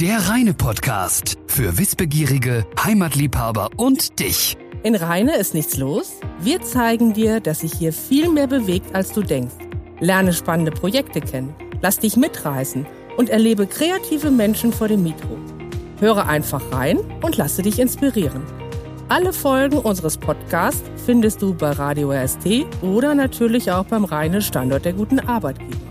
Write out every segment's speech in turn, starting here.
Der Reine Podcast für Wissbegierige, Heimatliebhaber und dich. In Reine ist nichts los. Wir zeigen dir, dass sich hier viel mehr bewegt, als du denkst. Lerne spannende Projekte kennen, lass dich mitreißen und erlebe kreative Menschen vor dem Mikro. Höre einfach rein und lasse dich inspirieren. Alle Folgen unseres Podcasts findest du bei Radio RST oder natürlich auch beim Reine Standort der guten Arbeitgeber.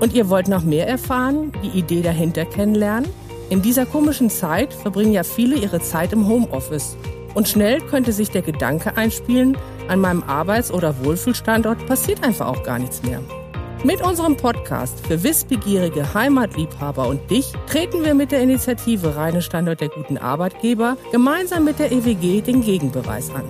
Und ihr wollt noch mehr erfahren, die Idee dahinter kennenlernen? In dieser komischen Zeit verbringen ja viele ihre Zeit im Homeoffice. Und schnell könnte sich der Gedanke einspielen, an meinem Arbeits- oder Wohlfühlstandort passiert einfach auch gar nichts mehr. Mit unserem Podcast für wissbegierige Heimatliebhaber und dich treten wir mit der Initiative Reine Standort der guten Arbeitgeber gemeinsam mit der EWG den Gegenbeweis an.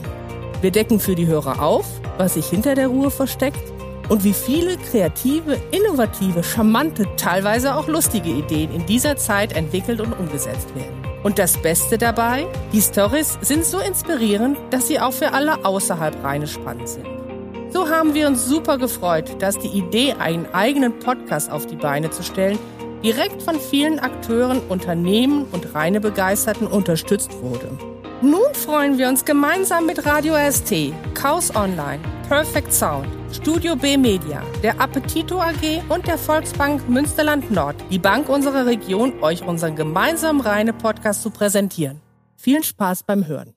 Wir decken für die Hörer auf, was sich hinter der Ruhe versteckt und wie viele kreative, innovative, charmante, teilweise auch lustige Ideen in dieser Zeit entwickelt und umgesetzt werden. Und das Beste dabei, die Stories sind so inspirierend, dass sie auch für alle außerhalb Rheine spannend sind. So haben wir uns super gefreut, dass die Idee, einen eigenen Podcast auf die Beine zu stellen, direkt von vielen Akteuren, Unternehmen und reine Begeisterten unterstützt wurde. Nun freuen wir uns gemeinsam mit Radio ST, Chaos Online, Perfect Sound, Studio B Media, der Appetito AG und der Volksbank Münsterland Nord, die Bank unserer Region, euch unseren gemeinsamen Reine Podcast zu präsentieren. Vielen Spaß beim Hören.